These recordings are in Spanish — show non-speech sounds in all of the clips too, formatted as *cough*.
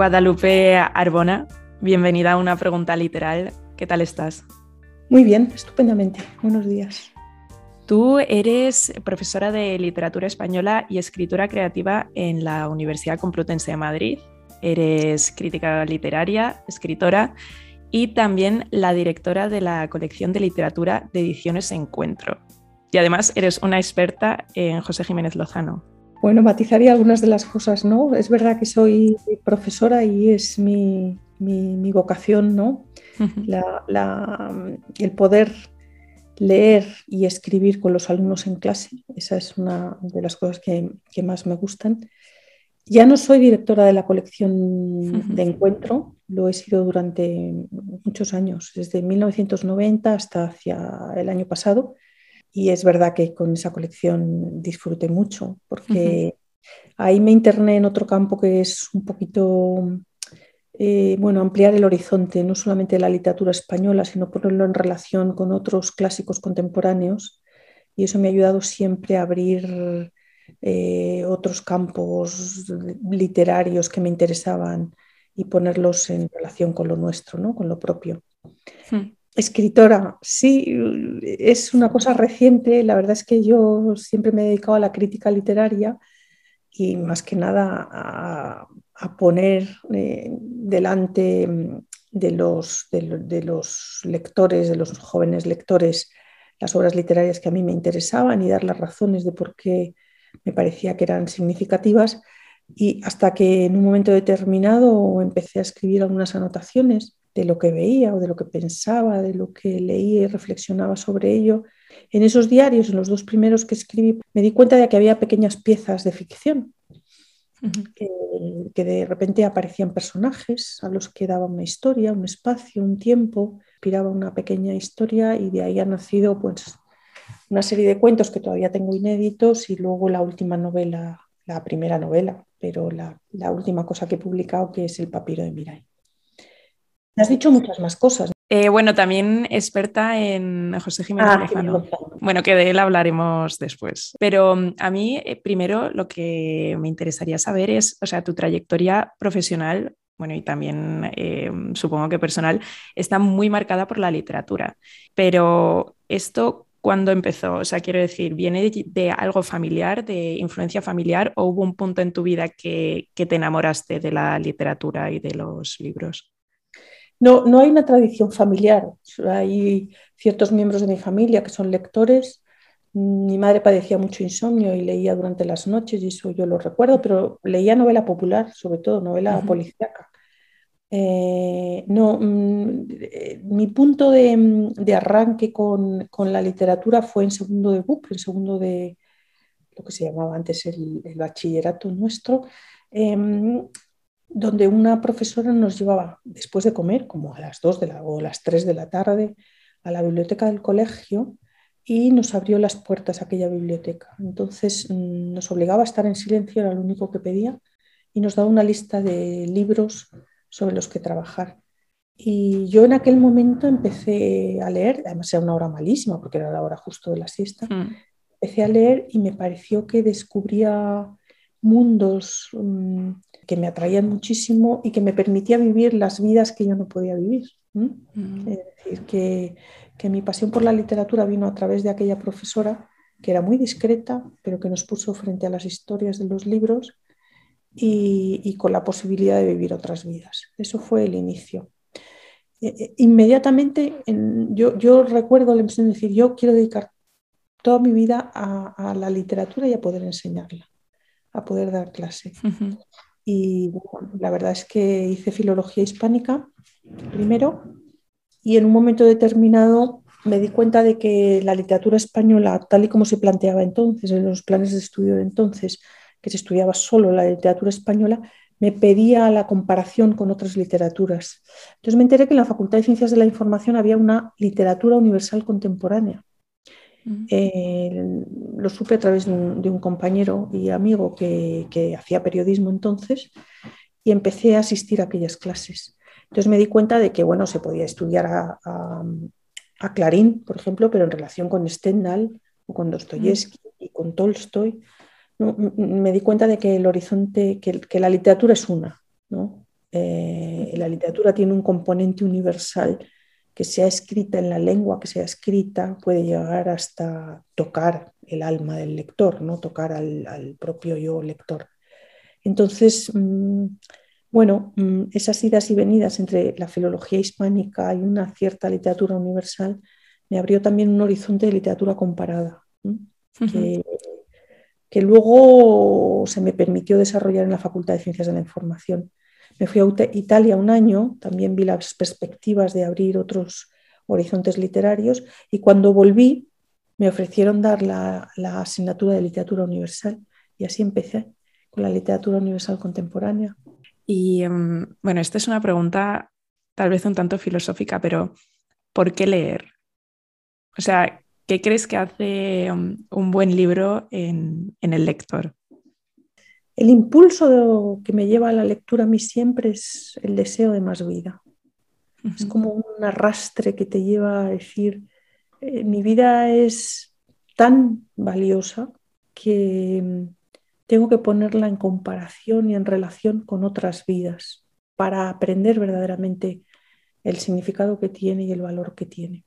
Guadalupe Arbona, bienvenida a una pregunta literal. ¿Qué tal estás? Muy bien, estupendamente. Buenos días. Tú eres profesora de literatura española y escritura creativa en la Universidad Complutense de Madrid. Eres crítica literaria, escritora y también la directora de la colección de literatura de ediciones Encuentro. Y además eres una experta en José Jiménez Lozano. Bueno, matizaría algunas de las cosas, ¿no? Es verdad que soy profesora y es mi, vocación, ¿no? el poder leer y escribir con los alumnos en clase, esa es una de las cosas que, más me gustan. Ya no soy directora de la colección de encuentro, lo he sido durante muchos años, desde 1990 hasta hacia el año pasado. Y es verdad que con esa colección disfruté mucho, porque ahí me interné en otro campo que es un poquito, eh, bueno, ampliar el horizonte, no solamente de la literatura española, sino ponerlo en relación con otros clásicos contemporáneos. Y eso me ha ayudado siempre a abrir eh, otros campos literarios que me interesaban y ponerlos en relación con lo nuestro, ¿no? con lo propio. Hmm. Escritora, sí, es una cosa reciente. La verdad es que yo siempre me he dedicado a la crítica literaria y más que nada a, poner eh, delante de los, de, los lectores, de los jóvenes lectores, las obras literarias que a mí me interesaban y dar las razones de por qué me parecía que eran significativas. Y hasta que en un momento determinado empecé a escribir algunas anotaciones de lo que veía o de lo que pensaba, de lo que leía y reflexionaba sobre ello. En esos diarios, en los dos primeros que escribí, me di cuenta de que había pequeñas piezas de ficción, que, de repente aparecían personajes a los que daba una historia, un espacio, un tiempo, inspiraba una pequeña historia y de ahí ha nacido pues, una serie de cuentos que todavía tengo inéditos y luego la última novela, la primera novela, pero la, la última cosa que he publicado que es El papiro de Mirai has dicho muchas más cosas. Eh, bueno, también experta en José Jiménez ah, Lozano. Bueno, que de él hablaremos después. Pero mm, a mí, eh, primero, lo que me interesaría saber es, o sea, tu trayectoria profesional, bueno, y también eh, supongo que personal, está muy marcada por la literatura. Pero esto, ¿cuándo empezó? O sea, quiero decir, ¿viene de, algo familiar, de influencia familiar, o hubo un punto en tu vida que te enamoraste de la literatura y de los libros? No, no hay una tradición familiar. Hay ciertos miembros de mi familia que son lectores. Mi madre padecía mucho insomnio y leía durante las noches, y eso yo lo recuerdo, pero leía novela popular, sobre todo novela policíaca. Eh, no, mm, mi punto de, arranque con, la literatura fue en segundo de BUP, en segundo de lo que se llamaba antes el, bachillerato nuestro. Em, donde una profesora nos llevaba después de comer, como a las 2 de la, o las 3 de la tarde, a la biblioteca del colegio y nos abrió las puertas a aquella biblioteca. Entonces mm, nos obligaba a estar en silencio, era lo único que pedía, y nos daba una lista de libros sobre los que trabajar. Y yo en aquel momento empecé a leer, además era una hora malísima porque era la hora justo de la siesta, hmm. empecé a leer y me pareció que descubría mundos mm, que me atraían muchísimo y que me permitía vivir las vidas que yo no podía vivir. Mm. Es decir, que, mi pasión por la literatura vino a través de aquella profesora que era muy discreta, pero que nos puso frente a las historias de los libros y, con la posibilidad de vivir otras vidas. Eso fue el inicio. E, e, inmediatamente yo, yo, recuerdo la impresión de decir, yo quiero dedicar toda mi vida a la literatura y a poder enseñarla a poder dar clase. Y la verdad es que hice filología hispánica primero y en un momento determinado me di cuenta de que la literatura española, tal y como se planteaba entonces, en los planes de estudio de entonces, que se estudiaba solo la literatura española, me pedía la comparación con otras literaturas. Entonces me enteré que en la Facultad de Ciencias de la Información había una literatura universal contemporánea eh, lo supe a través de un, compañero y amigo que, hacía periodismo entonces y empecé a asistir a aquellas clases. Entonces me di cuenta de que bueno, se podía estudiar a, Clarín, por ejemplo, pero en relación con Stendhal o con Dostoyevsky y con Tolstoy, me di cuenta de que el horizonte, que, la literatura es una, ¿no? Eh, la literatura tiene un componente universal que sea escrita en la lengua, que sea escrita, puede llegar hasta tocar el alma del lector, ¿no? tocar al, propio yo lector. Entonces, mm, bueno, mm, esas idas y venidas entre la filología hispánica y una cierta literatura universal me abrió también un horizonte de literatura comparada, que, que luego se me permitió desarrollar en la Facultad de Ciencias de la Información. Me fui a Italia un año, también vi las perspectivas de abrir otros horizontes literarios y cuando volví me ofrecieron dar la, asignatura de literatura universal y así empecé con la literatura universal contemporánea. Y em, bueno, esta es una pregunta tal vez un tanto filosófica, pero ¿por qué leer? O sea, ¿qué crees que hace um, un buen libro en, el lector? El impulso que me lleva a la lectura a mí siempre es el deseo de más vida. Es como un arrastre que te lleva a decir, eh, mi vida es tan valiosa que mm, tengo que ponerla en comparación y en relación con otras vidas para aprender verdaderamente el significado que tiene y el valor que tiene.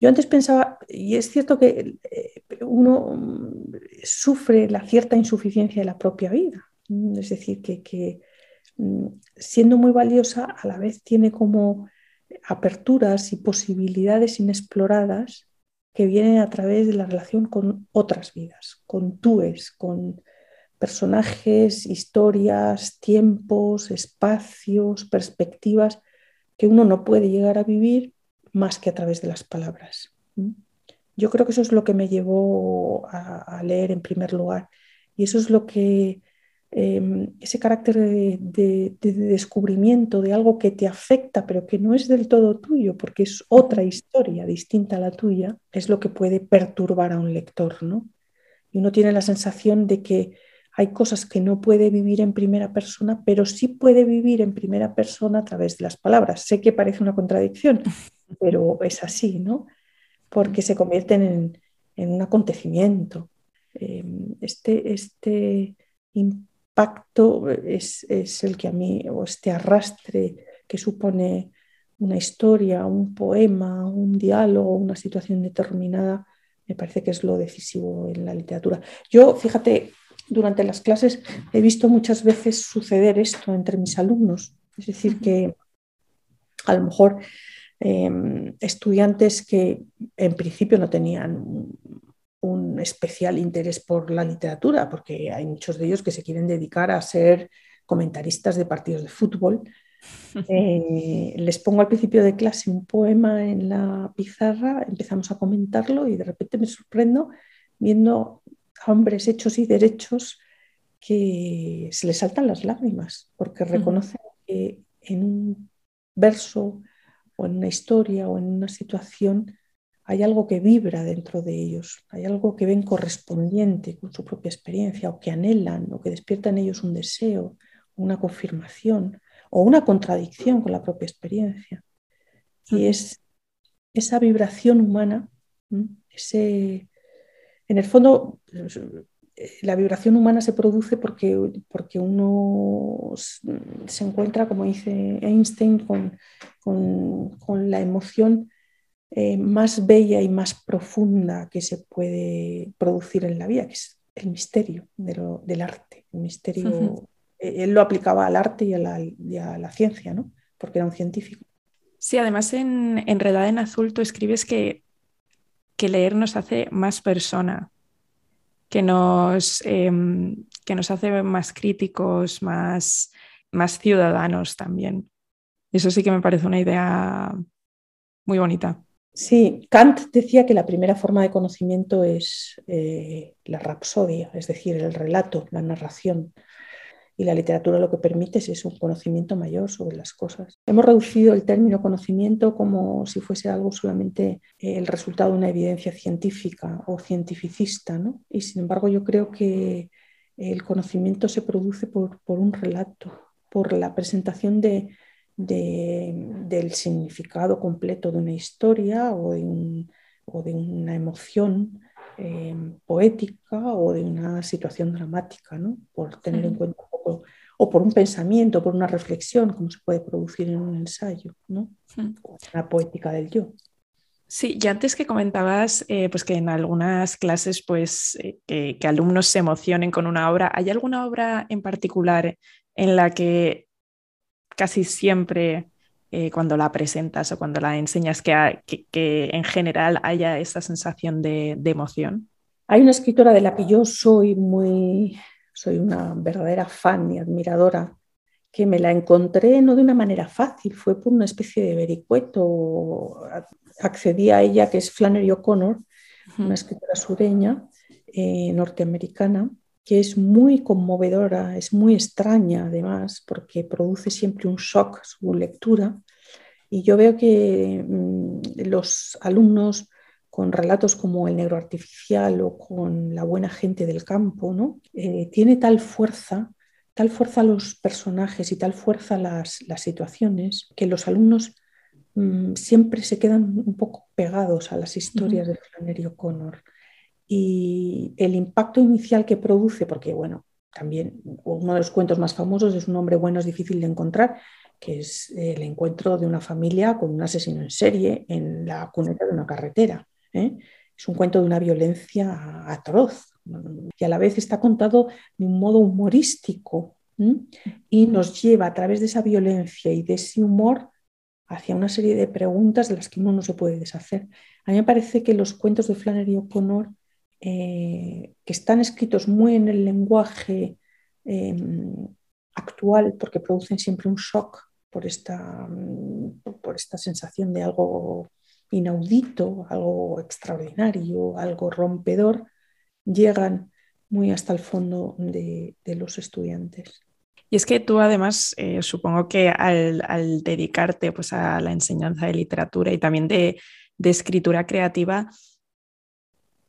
Yo antes pensaba, y es cierto que eh, uno mm, sufre la cierta insuficiencia de la propia vida, es decir, que, mm, siendo muy valiosa a la vez tiene como aperturas y posibilidades inexploradas que vienen a través de la relación con otras vidas, con túes, con personajes, historias, tiempos, espacios, perspectivas que uno no puede llegar a vivir más que a través de las palabras. Yo creo que eso es lo que me llevó a, leer en primer lugar y eso es lo que, em, ese carácter de, descubrimiento de algo que te afecta pero que no es del todo tuyo porque es otra historia distinta a la tuya, es lo que puede perturbar a un lector, ¿no? Y uno tiene la sensación de que hay cosas que no puede vivir en primera persona, pero sí puede vivir en primera persona a través de las palabras. Sé que parece una contradicción, *laughs* pero es así, ¿no? Porque se convierten en, un acontecimiento. Em, este, este impacto es, el que a mí, o este arrastre que supone una historia, un poema, un diálogo, una situación determinada, me parece que es lo decisivo en la literatura. Yo, fíjate, durante las clases he visto muchas veces suceder esto entre mis alumnos, es decir, que a lo mejor Em, estudiantes que en principio no tenían un especial interés por la literatura, porque hay muchos de ellos que se quieren dedicar a ser comentaristas de partidos de fútbol. *laughs* Eh, les pongo al principio de clase un poema en la pizarra, empezamos a comentarlo y de repente me sorprendo viendo a hombres hechos y derechos que se les saltan las lágrimas, porque reconocen que en un verso o en una historia o en una situación hay algo que vibra dentro de ellos, hay algo que ven correspondiente con su propia experiencia o que anhelan o que despierta en ellos un deseo, una confirmación o una contradicción con la propia experiencia. Y es esa vibración humana, ese, en el fondo, la vibración humana se produce porque, porque uno se encuentra, como dice Einstein, con, con, la emoción eh, más bella y más profunda que se puede producir en la vida, que es el misterio del arte. El misterio, eh, él lo aplicaba al arte y a la, ciencia, ¿no? porque era un científico. Sí, además en Enredada en Azul tú escribes que, que leer nos hace más persona que nos, em, que nos hace más críticos, más, más ciudadanos también. Eso sí que me parece una idea muy bonita. Sí, Kant decía que la primera forma de conocimiento es eh, la rapsodia, es decir, el relato, la narración y la literatura lo que permite es un conocimiento mayor sobre las cosas. Hemos reducido el término conocimiento como si fuese algo solamente eh, el resultado de una evidencia científica o cientificista, ¿no? y sin embargo yo creo que el conocimiento se produce por, un relato, por la presentación de, del significado completo de una historia de, o de una emoción eh, poética o de una situación dramática, ¿no? por tener en cuenta un poco o por un pensamiento, por una reflexión, como se puede producir en un ensayo, ¿no? La poética del yo. Sí, ya antes que comentabas eh, pues que en algunas clases pues eh, que, alumnos se emocionen con una obra, ¿hay alguna obra en particular en la que casi siempre eh, cuando la presentas o cuando la enseñas que, que, en general haya esa sensación de, de, emoción? Hay una escritora de la que yo soy muy, soy una verdadera fan y admiradora, que me la encontré no de una manera fácil, fue por una especie de vericueto. Accedí a ella, que es Flannery O'Connor, una escritora sureña, eh, norteamericana, que es muy conmovedora, es muy extraña además, porque produce siempre un shock su lectura. Y yo veo que mm, los alumnos con relatos como El negro artificial o con La buena gente del campo, ¿no? Eh, tiene tal fuerza, tal fuerza los personajes y tal fuerza las, situaciones que los alumnos mm, siempre se quedan un poco pegados a las historias de Flannery O'Connor. Y el impacto inicial que produce, porque bueno, también uno de los cuentos más famosos es Un hombre bueno es difícil de encontrar, que es el encuentro de una familia con un asesino en serie en la cuneta de una carretera. ¿eh? Es un cuento de una violencia atroz y a la vez está contado de un modo humorístico y nos lleva a través de esa violencia y de ese humor hacia una serie de preguntas de las que uno no se puede deshacer. A mí me parece que los cuentos de Flannery O'Connor, eh, que están escritos muy en el lenguaje em, actual, porque producen siempre un shock por esta, por esta sensación de algo inaudito, algo extraordinario, algo rompedor, llegan muy hasta el fondo de, los estudiantes. Y es que tú además, eh, supongo que al, dedicarte pues, a la enseñanza de literatura y también de, escritura creativa,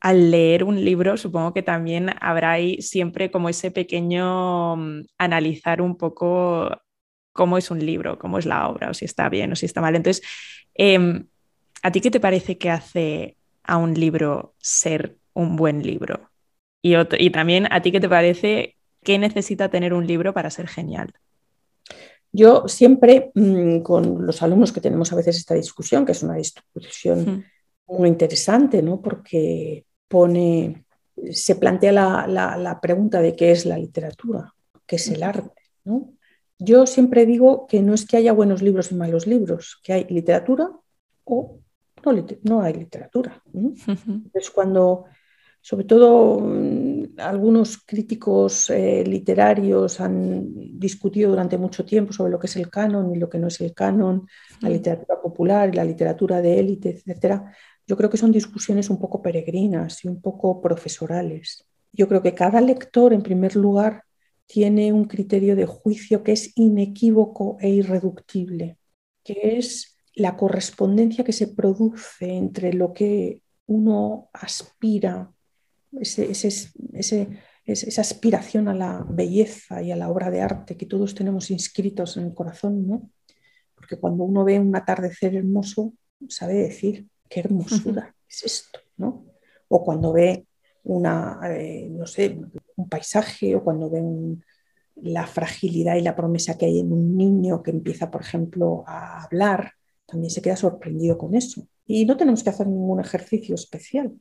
al leer un libro, supongo que también habrá ahí siempre como ese pequeño mm, analizar un poco cómo es un libro, cómo es la obra, o si está bien o si está mal. Entonces, em, ¿A ti qué te parece que hace a un libro ser un buen libro? Y, también a ti qué te parece que necesita tener un libro para ser genial. Yo siempre mm, con los alumnos que tenemos a veces esta discusión, que es una discusión muy interesante, ¿no? porque pone, se plantea la, pregunta de qué es la literatura, qué es el arte. Yo siempre digo que no es que haya buenos libros y malos libros, que hay literatura o no, hay literatura. Es cuando, sobre todo, mm, algunos críticos eh, literarios han discutido durante mucho tiempo sobre lo que es el canon y lo que no es el canon, la literatura popular y la literatura de élite, etc. Yo creo que son discusiones un poco peregrinas y un poco profesorales. Yo creo que cada lector, en primer lugar, tiene un criterio de juicio que es inequívoco e irreductible, que es la correspondencia que se produce entre lo que uno aspira, esa aspiración a la belleza y a la obra de arte que todos tenemos inscritos en el corazón, ¿no? Porque cuando uno ve un atardecer hermoso, sabe decir, qué hermosura es esto, ¿no? O cuando ve una, eh, no sé, un paisaje o cuando ve la fragilidad y la promesa que hay en un niño que empieza, por ejemplo, a hablar también se queda sorprendido con eso. Y no tenemos que hacer ningún ejercicio especial,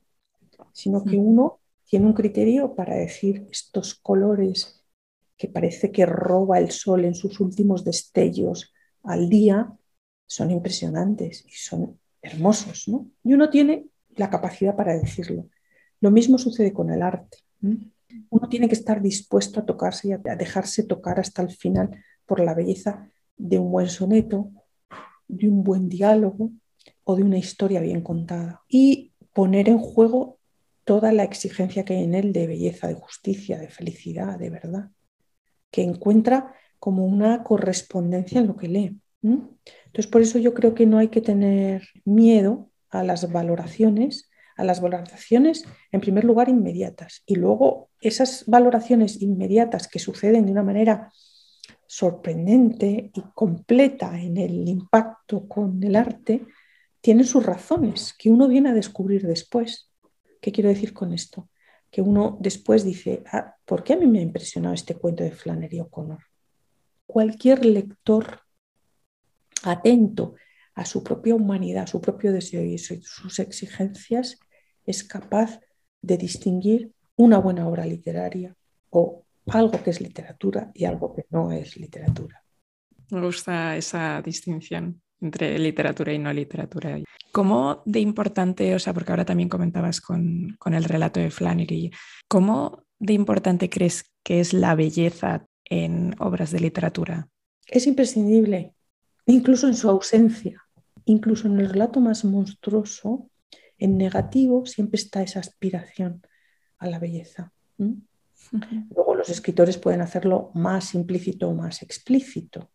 sino que uno tiene un criterio para decir estos colores que parece que roba el sol en sus últimos destellos al día, son impresionantes y son hermosos, ¿no? Y uno tiene la capacidad para decirlo. Lo mismo sucede con el arte. Uno tiene que estar dispuesto a tocarse y a dejarse tocar hasta el final por la belleza de un buen soneto, de un buen diálogo o de una historia bien contada. Y poner en juego toda la exigencia que hay en él de belleza, de justicia, de felicidad, de verdad, que encuentra como una correspondencia en lo que lee. Entonces, por eso yo creo que no hay que tener miedo a las valoraciones, a las valoraciones en primer lugar inmediatas y luego esas valoraciones inmediatas que suceden de una manera sorprendente y completa en el impacto con el arte, tienen sus razones que uno viene a descubrir después. ¿Qué quiero decir con esto? Que uno después dice, ah, ¿por qué a mí me ha impresionado este cuento de Flannery O'Connor? cualquier lector atento a su propia humanidad, a su propio deseo y sus exigencias, es capaz de distinguir una buena obra literaria o algo que es literatura y algo que no es literatura. Me gusta esa distinción entre literatura y no literatura. ¿Cómo de importante, o sea, porque ahora también comentabas con, con el relato de Flannery, ¿cómo de importante crees que es la belleza en obras de literatura? Es imprescindible, incluso en su ausencia, incluso en el relato más monstruoso, en negativo siempre está esa aspiración a la belleza. Luego los escritores pueden hacerlo más implícito o más explícito.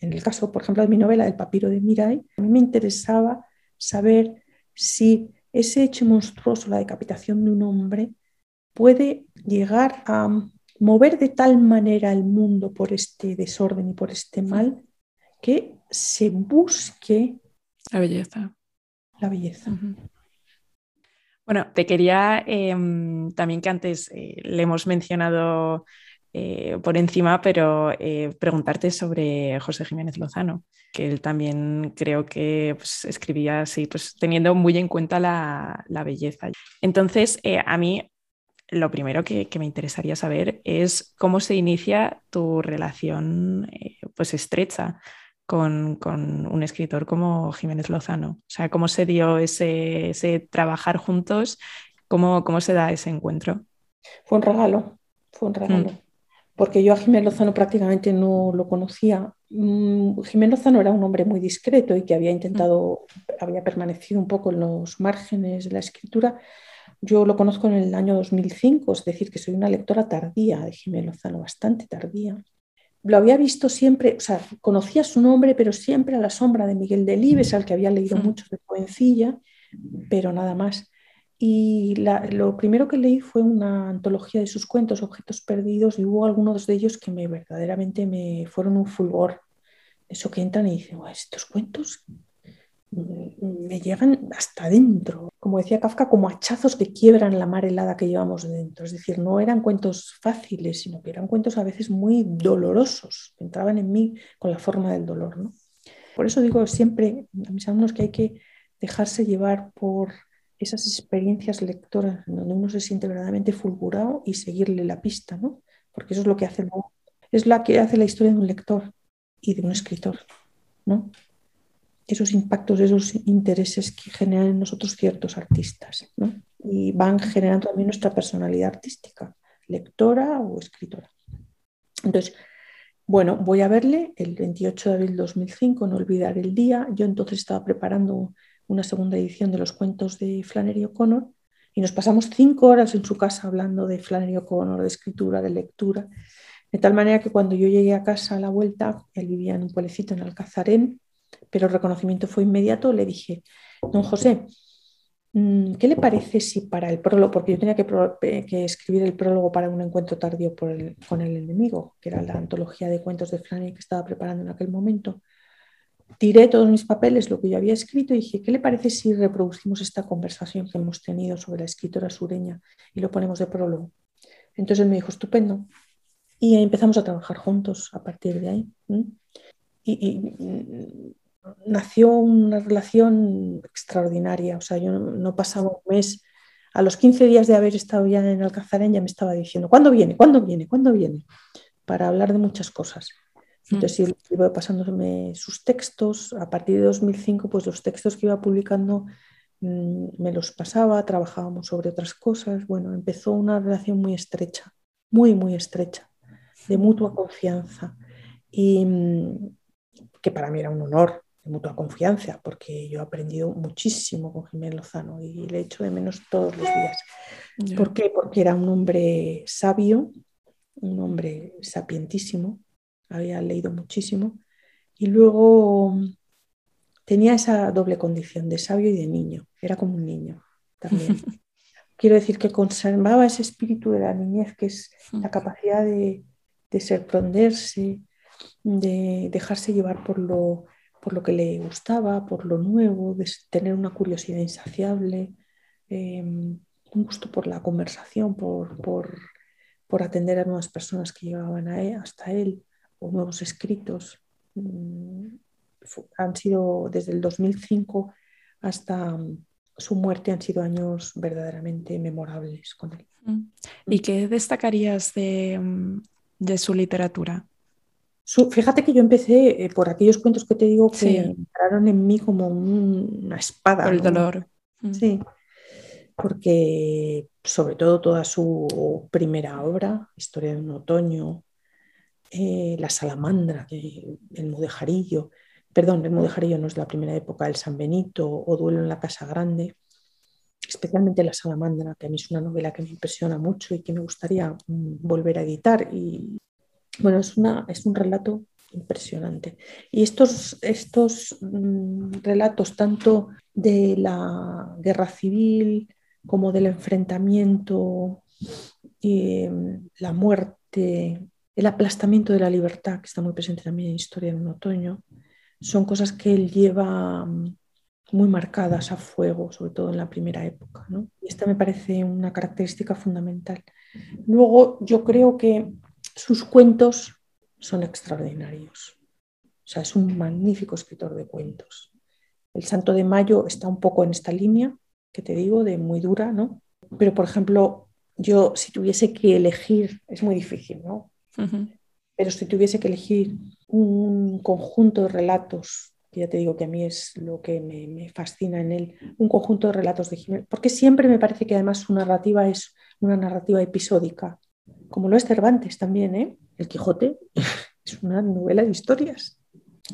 En el caso, por ejemplo, de mi novela El papiro de Mirai, a mí me interesaba saber si ese hecho monstruoso, la decapitación de un hombre, puede llegar a mover de tal manera el mundo por este desorden y por este mal que se busque la belleza. La belleza. Bueno, te quería em, también que antes eh, le hemos mencionado eh, por encima, pero eh, preguntarte sobre José Jiménez Lozano, que él también creo que pues, escribía así, pues teniendo muy en cuenta la, la belleza. Entonces, a mí lo primero que, me interesaría saber es cómo se inicia tu relación eh, pues estrecha con, un escritor como Jiménez Lozano. O sea, cómo se dio ese, trabajar juntos, cómo, cómo, se da ese encuentro. Fue un regalo, fue un regalo. Mm. Porque yo a Jiménez Lozano prácticamente no lo conocía. Mm, Jiménez Lozano era un hombre muy discreto y que había intentado, había permanecido un poco en los márgenes de la escritura yo lo conozco en el año 2005, es decir, que soy una lectora tardía de Jiménez Lozano, bastante tardía. Lo había visto siempre, o sea, conocía su nombre, pero siempre a la sombra de Miguel Delibes, al que había leído mucho de jovencilla, pero nada más. Y lo primero que leí fue una antología de sus cuentos, Objetos Perdidos, y hubo algunos de ellos que me verdaderamente me fueron un fulgor. Eso que entran y dicen, estos cuentos me llegan hasta dentro, como decía Kafka, como hachazos que quiebran la mar helada que llevamos dentro. Es decir, no eran cuentos fáciles, sino que eran cuentos a veces muy dolorosos, entraban en mí con la forma del dolor. ¿no? Por eso digo siempre a mis alumnos que hay que dejarse llevar por esas experiencias lectoras donde uno se siente verdaderamente fulgurado y seguirle la pista, ¿no? porque eso es lo que hace, es la que hace la historia de un lector y de un escritor. ¿no? Esos impactos, esos intereses que generan en nosotros ciertos artistas. Y van generando también nuestra personalidad artística, lectora o escritora. Entonces, bueno, voy a verle el 28 de abril de 2005, no olvidar el día. Yo entonces estaba preparando una segunda edición de los cuentos de Flannery O'Connor y nos pasamos cinco horas en su casa hablando de Flannery O'Connor, de escritura, de lectura, de tal manera que cuando yo llegué a casa a la vuelta, él vivía en un pueblecito en Alcazarén, pero el reconocimiento fue inmediato, le dije, don José, mm, ¿qué le parece si para el prólogo, porque yo tenía que, escribir el prólogo para un encuentro tardío con el enemigo, que era la antología de cuentos de Flannery que estaba preparando en aquel momento, tiré todos mis papeles, lo que yo había escrito, y dije, ¿qué le parece si reproducimos esta conversación que hemos tenido sobre la escritora sureña y lo ponemos de prólogo? Entonces él me dijo, estupendo. Y empezamos a trabajar juntos a partir de ahí. y, nació una relación extraordinaria. O sea, yo no, pasaba un mes, a los 15 días de haber estado ya en Alcazarén ya me estaba diciendo, ¿cuándo viene? ¿Cuándo viene? ¿Cuándo viene? Para hablar de muchas cosas. Mm. Entonces iba pasándome sus textos. A partir de 2005, pues los textos que iba publicando mm, me los pasaba, trabajábamos sobre otras cosas. Bueno, empezó una relación muy estrecha, muy, muy estrecha, de mutua confianza. Y mm, que para mí era un honor de mutua confianza, porque yo he aprendido muchísimo con Jiménez Lozano y le echo de menos todos los días. ¿Por qué? Porque era un hombre sabio, un hombre sapientísimo, había leído muchísimo y luego tenía esa doble condición de sabio y de niño, era como un niño también. *laughs* Quiero decir que conservaba ese espíritu de la niñez, que es la capacidad de, de sorprenderse, de dejarse llevar por lo por lo que le gustaba, por lo nuevo, de tener una curiosidad insaciable, em, un gusto por la conversación, por, por, atender a nuevas personas que llegaban a hasta él, o nuevos escritos. Mm, han sido desde el 2005 hasta mm, su muerte, han sido años verdaderamente memorables con él. Mm. ¿Y qué destacarías de, su literatura? Fíjate que yo empecé eh, por aquellos cuentos que te digo que entraron en mí como una espada. Por el dolor. Sí, porque sobre todo toda su primera obra, Historia de un otoño, eh, La salamandra, el mudejarillo, perdón, el mudejarillo no es la primera época, el San Benito o Duelo en la Casa Grande, especialmente La salamandra, que a mí es una novela que me impresiona mucho y que me gustaría mm, volver a editar. Y bueno, es, una, es un relato impresionante. Y estos, estos mm, relatos, tanto de la guerra civil, como del enfrentamiento, mm, la muerte, el aplastamiento de la libertad, que está muy presente también en Historia en un otoño, son cosas que él lleva mm, muy marcadas a fuego, sobre todo en la primera época. Y esta me parece una característica fundamental. Luego, yo creo que sus cuentos son extraordinarios. O sea, es un magnífico escritor de cuentos. El Santo de Mayo está un poco en esta línea, que te digo, de muy dura, ¿no? Pero, por ejemplo, yo si tuviese que elegir, es muy difícil, ¿no? Pero si tuviese que elegir un conjunto de relatos, que ya te digo que a mí es lo que me, fascina en él, un conjunto de relatos de Jiménez, porque siempre me parece que además su narrativa es una narrativa episódica, como lo es Cervantes también, ¿eh? El Quijote *laughs* es una novela de historias.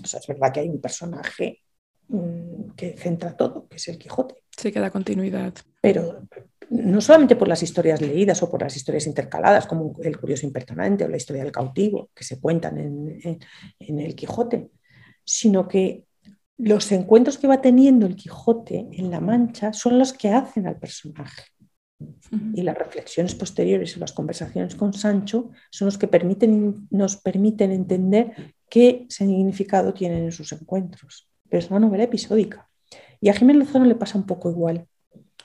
O sea, es verdad que hay un personaje mm, que centra todo, que es el Quijote. Sí, que da continuidad. Pero no solamente por las historias leídas o por las historias intercaladas, como El curioso impertinente o la historia del cautivo, que se cuentan en, El Quijote, sino que los encuentros que va teniendo el Quijote en La Mancha son los que hacen al personaje. Y las reflexiones posteriores o las conversaciones con Sancho son los que permiten, nos permiten entender qué significado tienen esos encuentros. Pero es una novela episódica. Y a Jiménez Lozano le pasa un poco igual.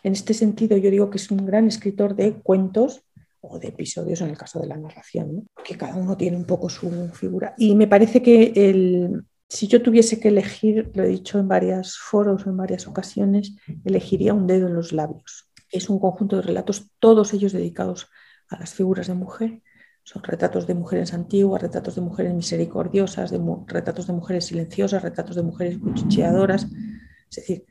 En este sentido, yo digo que es un gran escritor de cuentos o de episodios en el caso de la narración, que cada uno tiene un poco su figura. Y me parece que el, si yo tuviese que elegir, lo he dicho en varios foros o en varias ocasiones, elegiría un dedo en los labios. Es un conjunto de relatos, todos ellos dedicados a las figuras de mujer. Son retratos de mujeres antiguas, retratos de mujeres misericordiosas, de retratos de mujeres silenciosas, retratos de mujeres cuchicheadoras, es decir,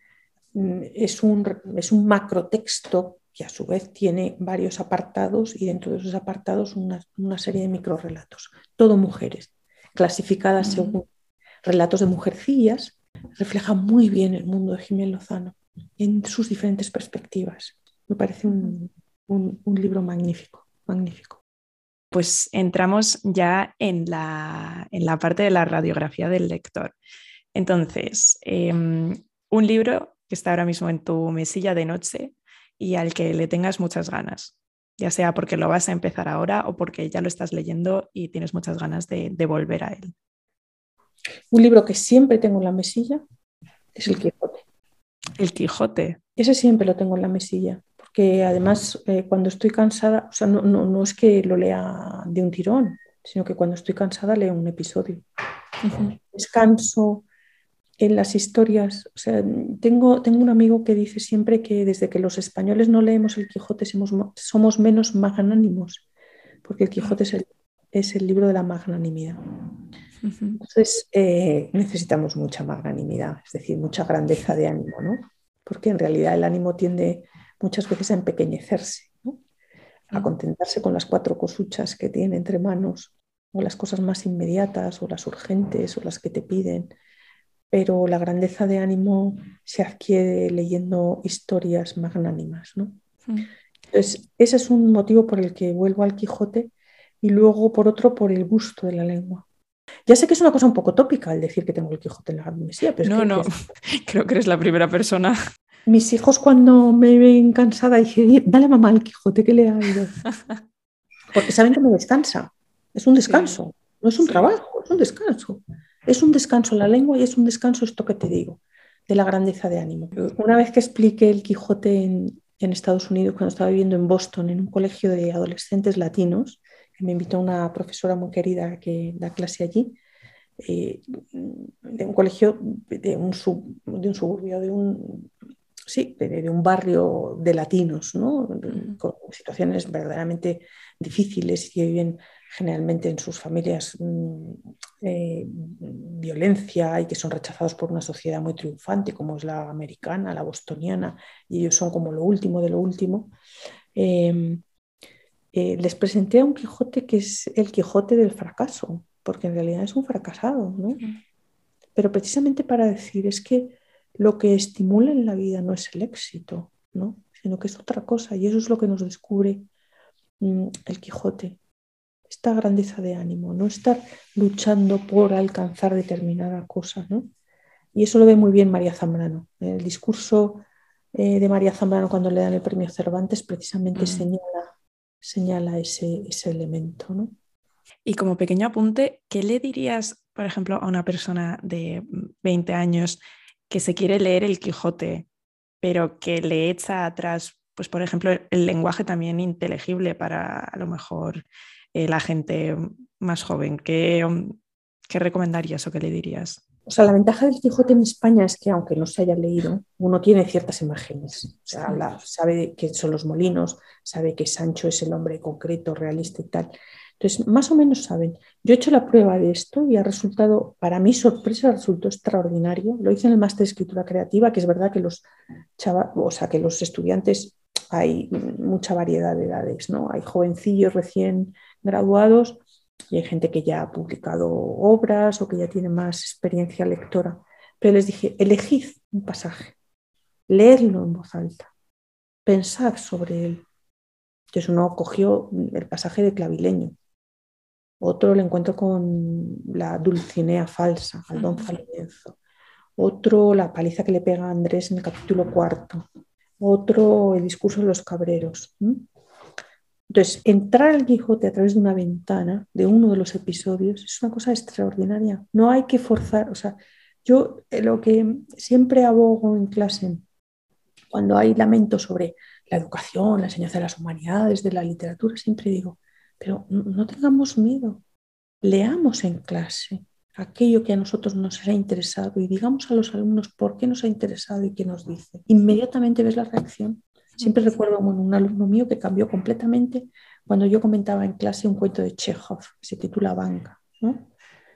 mm, es un, es un macrotexto que a su vez tiene varios apartados y dentro de esos apartados una, serie de microrelatos, todo mujeres, clasificadas según relatos de mujercillas, refleja muy bien el mundo de Jiménez Lozano en sus diferentes perspectivas. Me parece un, libro magnífico, magnífico. Pues entramos ya en la, en la parte de la radiografía del lector. Entonces, em, un libro que está ahora mismo en tu mesilla de noche y al que le tengas muchas ganas, ya sea porque lo vas a empezar ahora o porque ya lo estás leyendo y tienes muchas ganas de, volver a él. Un libro que siempre tengo en la mesilla es El Quijote. El Quijote. Ese siempre lo tengo en la mesilla, porque además eh, cuando estoy cansada, o sea, no, es que lo lea de un tirón, sino que cuando estoy cansada leo un episodio. Descanso, en las historias, o sea, tengo, tengo un amigo que dice siempre que desde que los españoles no leemos el Quijote somos, somos menos magnánimos, porque el Quijote es el, es el libro de la magnanimidad. Entonces eh, necesitamos mucha magnanimidad, es decir, mucha grandeza de ánimo, ¿no? Porque en realidad el ánimo tiende muchas veces a empequeñecerse, ¿no? a contentarse con las cuatro cosuchas que tiene entre manos, o las cosas más inmediatas, o las urgentes, o las que te piden pero la grandeza de ánimo se adquiere leyendo historias magnánimas. ¿no? Mm. Entonces, ese es un motivo por el que vuelvo al Quijote y luego por otro por el gusto de la lengua. Ya sé que es una cosa un poco tópica el decir que tengo el Quijote en la mesía, pero no, no, *laughs* creo que eres la primera persona. Mis hijos cuando me ven cansada dije, dale mamá el Quijote que le ha ido. Porque saben que me descansa. Es un descanso, no es un trabajo, es un descanso. Es un descanso la lengua y es un descanso esto que te digo, de la grandeza de ánimo. Una vez que expliqué el Quijote en, Estados Unidos, cuando estaba viviendo en Boston, en un colegio de adolescentes latinos, me invitó una profesora muy querida que da clase allí, eh, de un colegio de un, de un suburbio, de un, sí, de, un barrio de latinos, ¿no? con situaciones verdaderamente difíciles y viven generalmente en sus familias mm, eh, violencia y que son rechazados por una sociedad muy triunfante como es la americana, la bostoniana, y ellos son como lo último de lo último. Em, eh, les presenté a un Quijote que es el Quijote del fracaso, porque en realidad es un fracasado, ¿no? Pero precisamente para decir es que lo que estimula en la vida no es el éxito, ¿no? Sino que es otra cosa y eso es lo que nos descubre mm, el Quijote. Esta grandeza de ánimo, no estar luchando por alcanzar determinada cosa, ¿no? Y eso lo ve muy bien María Zambrano. El discurso eh, de María Zambrano cuando le dan el premio Cervantes precisamente señala, señala ese, ese elemento, ¿no? Y como pequeño apunte, ¿qué le dirías, por ejemplo, a una persona de 20 años que se quiere leer el Quijote, pero que le echa atrás, pues por ejemplo, el lenguaje también inteligible para a lo mejor eh, la gente más joven? ¿Qué, ¿Qué recomendarías o qué le dirías? O sea, la ventaja del Quijote en España es que, aunque no se haya leído, uno tiene ciertas imágenes. O sea, sabe que son los molinos, sabe que Sancho es el hombre concreto, realista y tal. Entonces, más o menos saben. Yo he hecho la prueba de esto y ha resultado, para mi sorpresa, resultó extraordinario. Lo hice en el máster de escritura creativa, que es verdad que los, o sea, que los estudiantes hay mucha variedad de edades, ¿no? Hay jovencillos recién graduados y hay gente que ya ha publicado obras o que ya tiene más experiencia lectora. Pero les dije, elegid un pasaje, leedlo en voz alta, pensad sobre él. Entonces uno cogió el pasaje de Clavileño, otro lo encuentro con la Dulcinea falsa, al don Falienzo, otro la paliza que le pega a Andrés en el capítulo cuarto, otro el discurso de los cabreros. Entonces, entrar al Quijote a través de una ventana de uno de los episodios es una cosa extraordinaria. No hay que forzar, o sea, yo eh, lo que siempre abogo en clase, cuando hay lamentos sobre la educación, la enseñanza de las humanidades, de la literatura, siempre digo, pero no tengamos miedo, leamos en clase aquello que a nosotros nos ha interesado y digamos a los alumnos por qué nos ha interesado y qué nos dice. Inmediatamente ves la reacción. Siempre recuerdo a un alumno mío que cambió completamente cuando yo comentaba en clase un cuento de Chekhov que se titula Banca.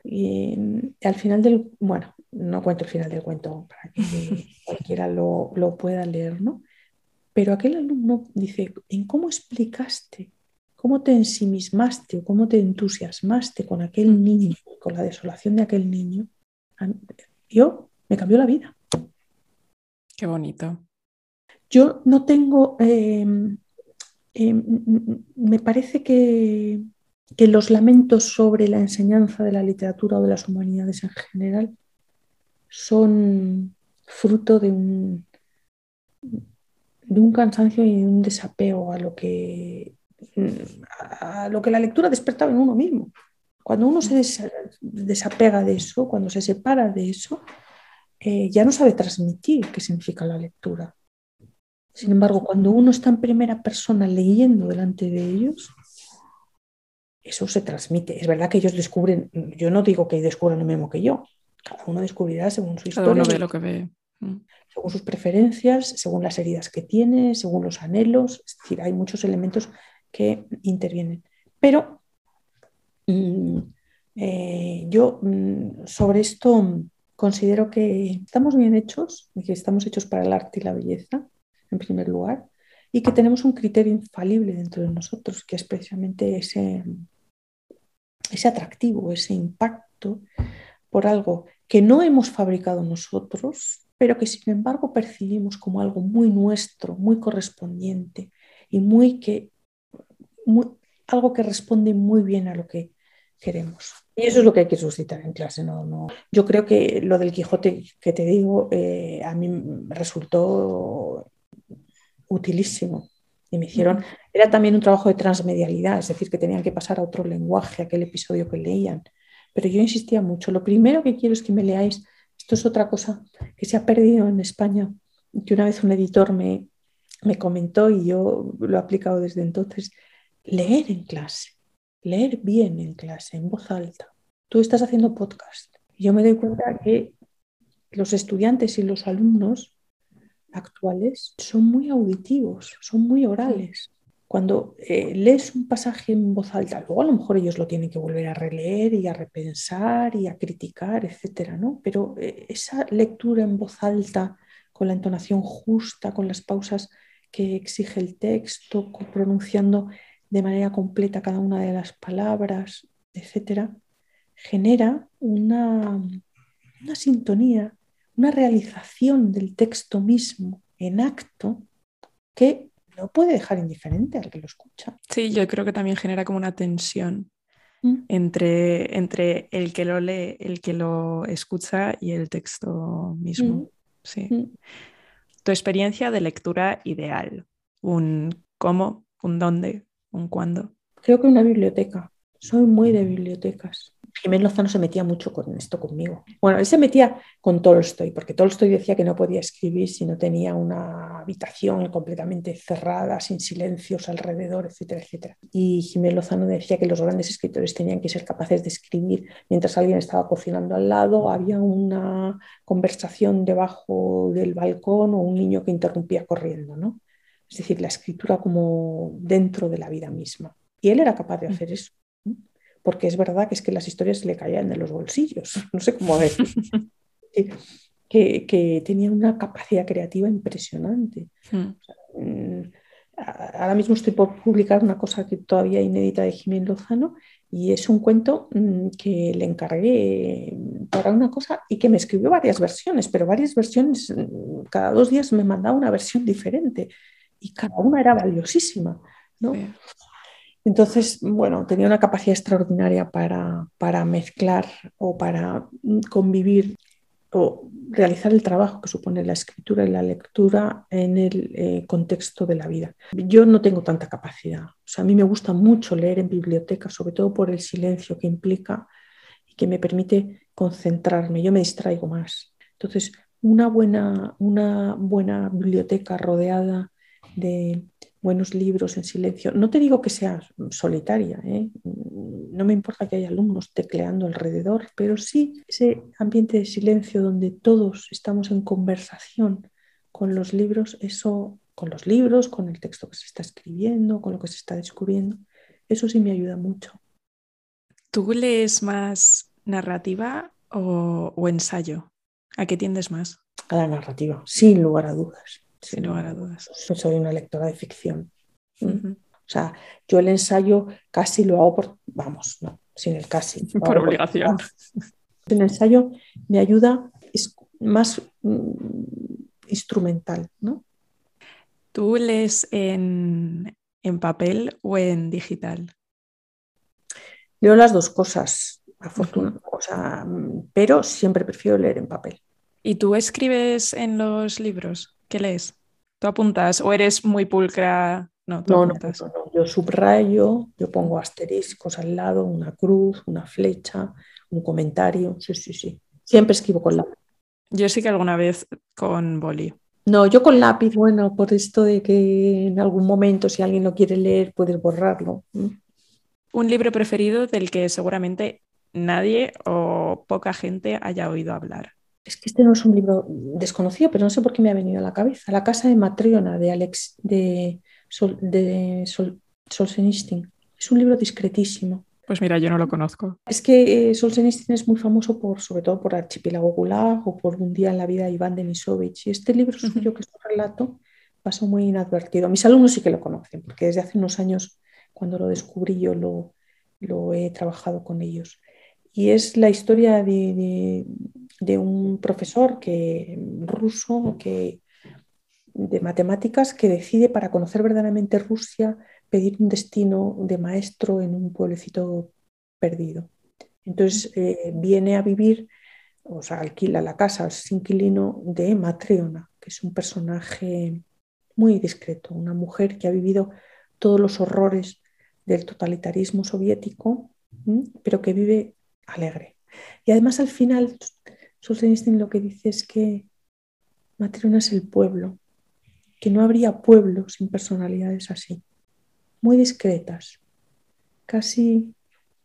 Y, al final del, bueno, no cuento el final del cuento para que *laughs* cualquiera lo, lo pueda leer, ¿no? Pero aquel alumno dice, ¿en cómo explicaste cómo te ensimismaste o cómo te entusiasmaste con aquel mm. niño, con la desolación de aquel niño, yo me cambió la vida. Qué bonito. Yo no tengo, em, em, me parece que, que los lamentos sobre la enseñanza de la literatura o de las humanidades en general son fruto de un, de un cansancio y de un desapego a lo que a lo que la lectura despertaba en uno mismo. Cuando uno se desapega de eso, cuando se separa de eso, eh, ya no sabe transmitir qué significa la lectura. Sin embargo, cuando uno está en primera persona leyendo delante de ellos, eso se transmite. Es verdad que ellos descubren, yo no digo que descubran lo mismo que yo, cada uno descubrirá según su historia. ve lo que ve. Mm. Según sus preferencias, según las heridas que tiene, según los anhelos. Es decir, hay muchos elementos que intervienen. Pero mm, eh, yo mm, sobre esto considero que estamos bien hechos, que estamos hechos para el arte y la belleza, en primer lugar, y que tenemos un criterio infalible dentro de nosotros, que es precisamente ese, ese atractivo, ese impacto por algo que no hemos fabricado nosotros, pero que sin embargo percibimos como algo muy nuestro, muy correspondiente y muy que algo que responde muy bien a lo que queremos. Y eso es lo que hay que suscitar en clase. No, no. Yo creo que lo del Quijote que te digo eh, a mí resultó utilísimo. Y me hicieron, era también un trabajo de transmedialidad, es decir, que tenían que pasar a otro lenguaje, aquel episodio que leían. Pero yo insistía mucho, lo primero que quiero es que me leáis, esto es otra cosa que se ha perdido en España, que una vez un editor me, me comentó y yo lo he aplicado desde entonces, leer en clase. leer bien en clase, en voz alta. Tú estás haciendo podcast. Yo me doy cuenta que los estudiantes y los alumnos actuales son muy auditivos, son muy orales. Cuando eh, lees un pasaje en voz alta, luego a lo mejor ellos lo tienen que volver a releer y a repensar y a criticar, etcétera, ¿no? Pero eh, esa lectura en voz alta, con la entonación justa, con las pausas que exige el texto, pronunciando de manera completa cada una de las palabras, etcétera, genera una, una sintonía, una realización del texto mismo en acto que no puede dejar indiferente al que lo escucha. Sí, yo creo que también genera como una tensión mm. entre, entre el que lo lee, el que lo escucha y el texto mismo. Mm. Sí. Mm. Tu experiencia de lectura ideal, un cómo, un dónde, un cuándo. Creo que una biblioteca. Soy muy de bibliotecas. Jiménez Lozano se metía mucho con esto conmigo. Bueno, él se metía con Tolstoy, porque Tolstoy decía que no podía escribir si no tenía una habitación completamente cerrada, sin silencios alrededor, etcétera, etcétera. Y Jiménez Lozano decía que los grandes escritores tenían que ser capaces de escribir mientras alguien estaba cocinando al lado, había una conversación debajo del balcón o un niño que interrumpía corriendo, ¿no? Es decir, la escritura como dentro de la vida misma. Y él era capaz de hacer eso porque es verdad que es que las historias se le caían de los bolsillos, *laughs* no sé cómo decir, *laughs* que, que, tenía una capacidad creativa impresionante. Hmm. Mm, ahora mismo estoy por publicar una cosa que todavía inédita de Jiménez Lozano y es un cuento mm, que le encargué para una cosa y que me escribió varias versiones, pero varias versiones, mm, cada dos días me mandaba una versión diferente y cada una era valiosísima. ¿no? Entonces, bueno, tenía una capacidad extraordinaria para, mezclar o para convivir o realizar el trabajo que supone la escritura y la lectura en el eh, contexto de la vida. Yo no tengo tanta capacidad. O sea, a mí me gusta mucho leer en biblioteca, sobre todo por el silencio que implica y que me permite concentrarme. Yo me distraigo más. Entonces, una buena, una buena biblioteca rodeada de buenos libros en silencio. No te digo que sea solitaria, ¿eh? no me importa que haya alumnos tecleando alrededor, pero sí ese ambiente de silencio donde todos estamos en conversación con los libros, eso, con los libros, con el texto que se está escribiendo, con lo que se está descubriendo, eso sí me ayuda mucho. ¿Tú lees más narrativa o, o ensayo? ¿A qué tiendes más? A la narrativa, sin lugar a dudas sin lugar a dudas. Soy una lectora de ficción. Mm. O sea, yo el ensayo casi lo hago por, vamos, no, sin el casi. Por obligación. el ensayo me ayuda, es más mm, instrumental, ¿no? ¿Tú lees en, papel o en digital? Leo las dos cosas, afortunadamente, pero siempre prefiero leer en papel. ¿Y tú escribes en los libros? ¿Qué lees? ¿Tú apuntas o eres muy pulcra? No, no, no, yo subrayo, yo pongo asteriscos al lado, una cruz, una flecha, un comentario. Sí, sí, sí. Siempre escribo con lápiz. Yo sí que alguna vez con boli. No, yo con lápiz, bueno, por esto de que en algún momento si alguien lo quiere leer puedes borrarlo. Un libro preferido del que seguramente nadie o poca gente haya oído hablar es que este no es un libro desconocido, pero no sé por qué me ha venido a la cabeza. La casa de Matriona de Alex de, de Solzhenitsyn. Es un libro discretísimo. Pues mira, yo no lo conozco. Es que eh, Solzhenitsyn es muy famoso por, sobre todo por Archipiélago Gulag o por Un día en la vida de Iván Denisovich. Y este libro suyo, que es un relato, pasó muy inadvertido. Mis alumnos sí que lo conocen, porque desde hace unos años, cuando lo descubrí, yo lo, lo he trabajado con ellos. Y es la historia de, un profesor que, ruso que, de matemáticas que decide para conocer verdaderamente Rusia pedir un destino de maestro en un pueblecito perdido. Entonces eh, viene a vivir, o sea, alquila la casa, es inquilino de Matreona, que es un personaje muy discreto, una mujer que ha vivido todos los horrores del totalitarismo soviético, pero que vive alegre. Y además al final, Solzhenitsyn lo que dice es que Matrona es el pueblo, que no habría pueblo sin personalidades así, muy discretas, casi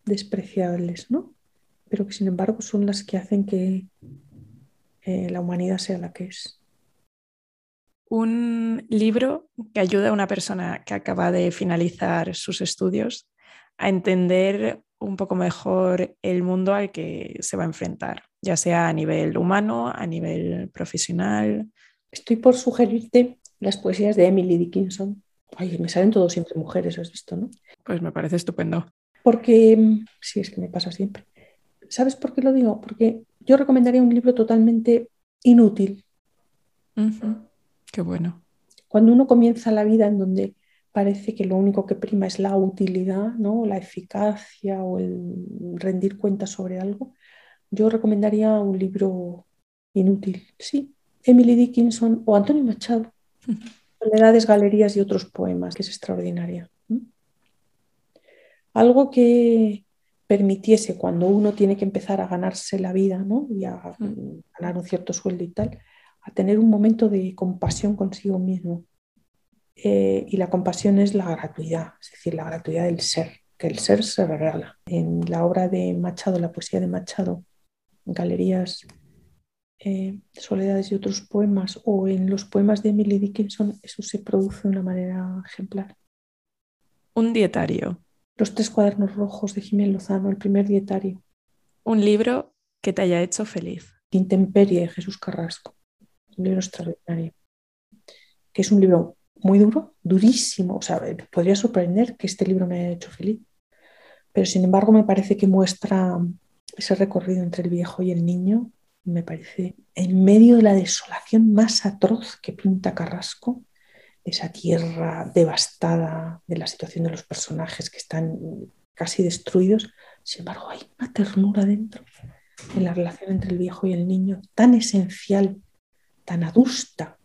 despreciables, ¿no? Pero que sin embargo son las que hacen que eh, la humanidad sea la que es. Un libro que ayuda a una persona que acaba de finalizar sus estudios a entender un poco mejor el mundo al que se va a enfrentar, ya sea a nivel humano, a nivel profesional. Estoy por sugerirte las poesías de Emily Dickinson. Ay, me salen todos siempre mujeres, has visto, ¿no? Pues me parece estupendo. Porque, mm, sí, es que me pasa siempre. ¿Sabes por qué lo digo? Porque yo recomendaría un libro totalmente inútil. Qué bueno. Cuando uno comienza la vida en donde parece que lo único que prima es la utilidad, ¿no? la eficacia o el rendir cuentas sobre algo, yo recomendaría un libro inútil. Sí, Emily Dickinson o Antonio Machado, *laughs* Soledades, Galerías y otros poemas, que es extraordinaria. Algo que permitiese cuando uno tiene que empezar a ganarse la vida ¿no? y a ganar un cierto sueldo y tal, a tener un momento de compasión consigo mismo eh, y la compasión es la gratuidad, es decir, la gratuidad del ser, que el ser se regala. En la obra de Machado, la poesía de Machado, en galerías, eh, Soledades y otros poemas, o en los poemas de Emily Dickinson, eso se produce de una manera ejemplar. Un dietario. Los tres cuadernos rojos de Jiménez Lozano, el primer dietario. Un libro que te haya hecho feliz. Intemperie, Jesús Carrasco. Un libro extraordinario. Que es un libro muy duro, durísimo. O sea, podría sorprender que este libro me haya hecho feliz. Pero sin embargo me parece que muestra ese recorrido entre el viejo y el niño. Me parece en medio de la desolación más atroz que pinta Carrasco, esa tierra devastada, de la situación de los personajes que están casi destruidos. Sin embargo, hay una ternura dentro en la relación entre el viejo y el niño tan esencial, tan adusta,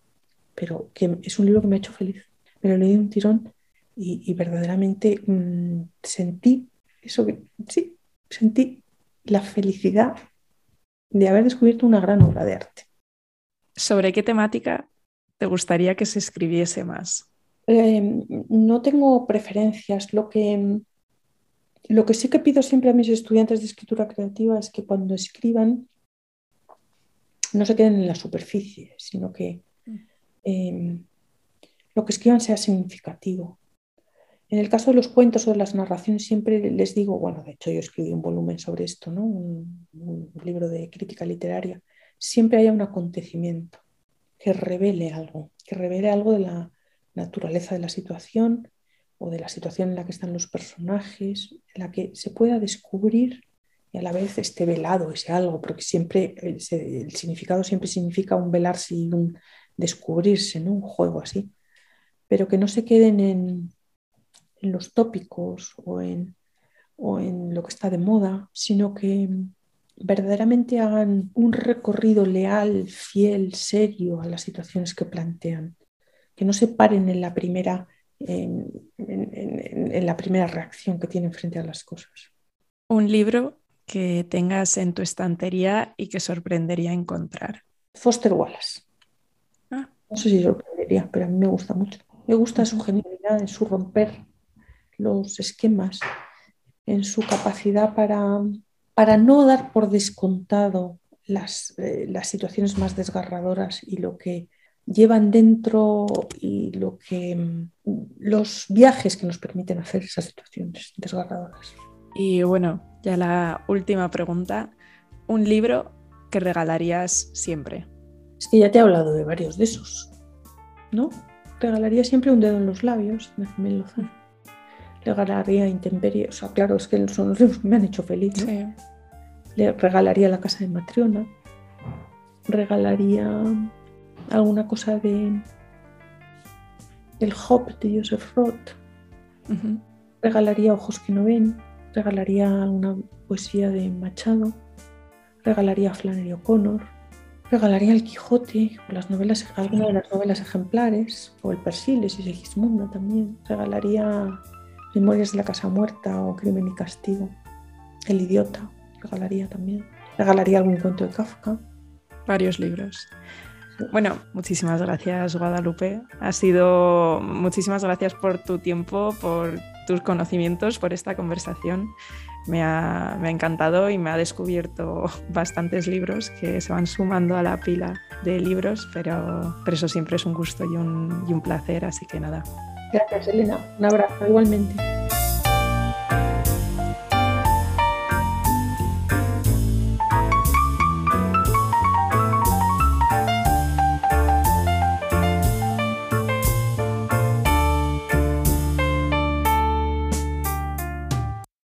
pero que es un libro que me ha hecho feliz. Me lo leí de un tirón y, verdaderamente mm, sentí eso que, sí, sentí la felicidad de haber descubierto una gran obra de arte. ¿Sobre qué temática te gustaría que se escribiese más? Em, no tengo preferencias. Lo que, lo que sí que pido siempre a mis estudiantes de escritura creativa es que cuando escriban no se queden en la superficie, sino que Em, lo que escriban sea significativo. En el caso de los cuentos o de las narraciones siempre les digo, bueno, de hecho yo escribí un volumen sobre esto, ¿no? un, libro de crítica literaria, siempre haya un acontecimiento que revele algo, que revele algo de la naturaleza de la situación o de la situación en la que están los personajes, en la que se pueda descubrir y a la vez esté velado ese algo, porque siempre el, el significado siempre significa un velarse y un descubrirse, en Un juego así, pero que no se queden en, los tópicos o en, o en lo que está de moda, sino que verdaderamente hagan un recorrido leal, fiel, serio a las situaciones que plantean, que no se paren en la primera, en, en, la primera reacción que tienen frente a las cosas. Un libro que tengas en tu estantería y que sorprendería encontrar. Foster Wallace. No sé si sorprendería, pero a mí me gusta mucho. Me gusta su genialidad en su romper los esquemas, en su capacidad para, para no dar por descontado las, eh, las situaciones más desgarradoras y lo que llevan dentro y lo que mm, los viajes que nos permiten hacer esas situaciones desgarradoras. Y bueno, ya la última pregunta, un libro que regalarías siempre. Es que ya te he hablado de varios de esos, ¿no? Regalaría siempre un dedo en los labios Jiménez Lozano. Regalaría Intemperie, o sea, claro, es que son los *laughs* me han hecho feliz, ¿no? Le regalaría La casa de Matriona. Regalaría alguna cosa de El Hop de Joseph Roth. Regalaría Ojos que no ven. Regalaría alguna poesía de Machado. Regalaría Flannery O'Connor Regalaría el Quijote o las novelas, alguna de las novelas ejemplares, o el Persiles y Segismundo también. Regalaría Memorias de la Casa Muerta o Crimen y Castigo. El Idiota, regalaría también. Regalaría algún cuento de Kafka. Varios libros. Bueno, muchísimas gracias Guadalupe. Ha sido muchísimas gracias por tu tiempo, por tus conocimientos, por esta conversación. Me ha, me ha, encantado y me ha descubierto *laughs* bastantes libros que se van sumando a la pila de libros, pero, pero eso siempre es un gusto y un, y un placer, así que nada. Gracias, Elena. Un abrazo igualmente.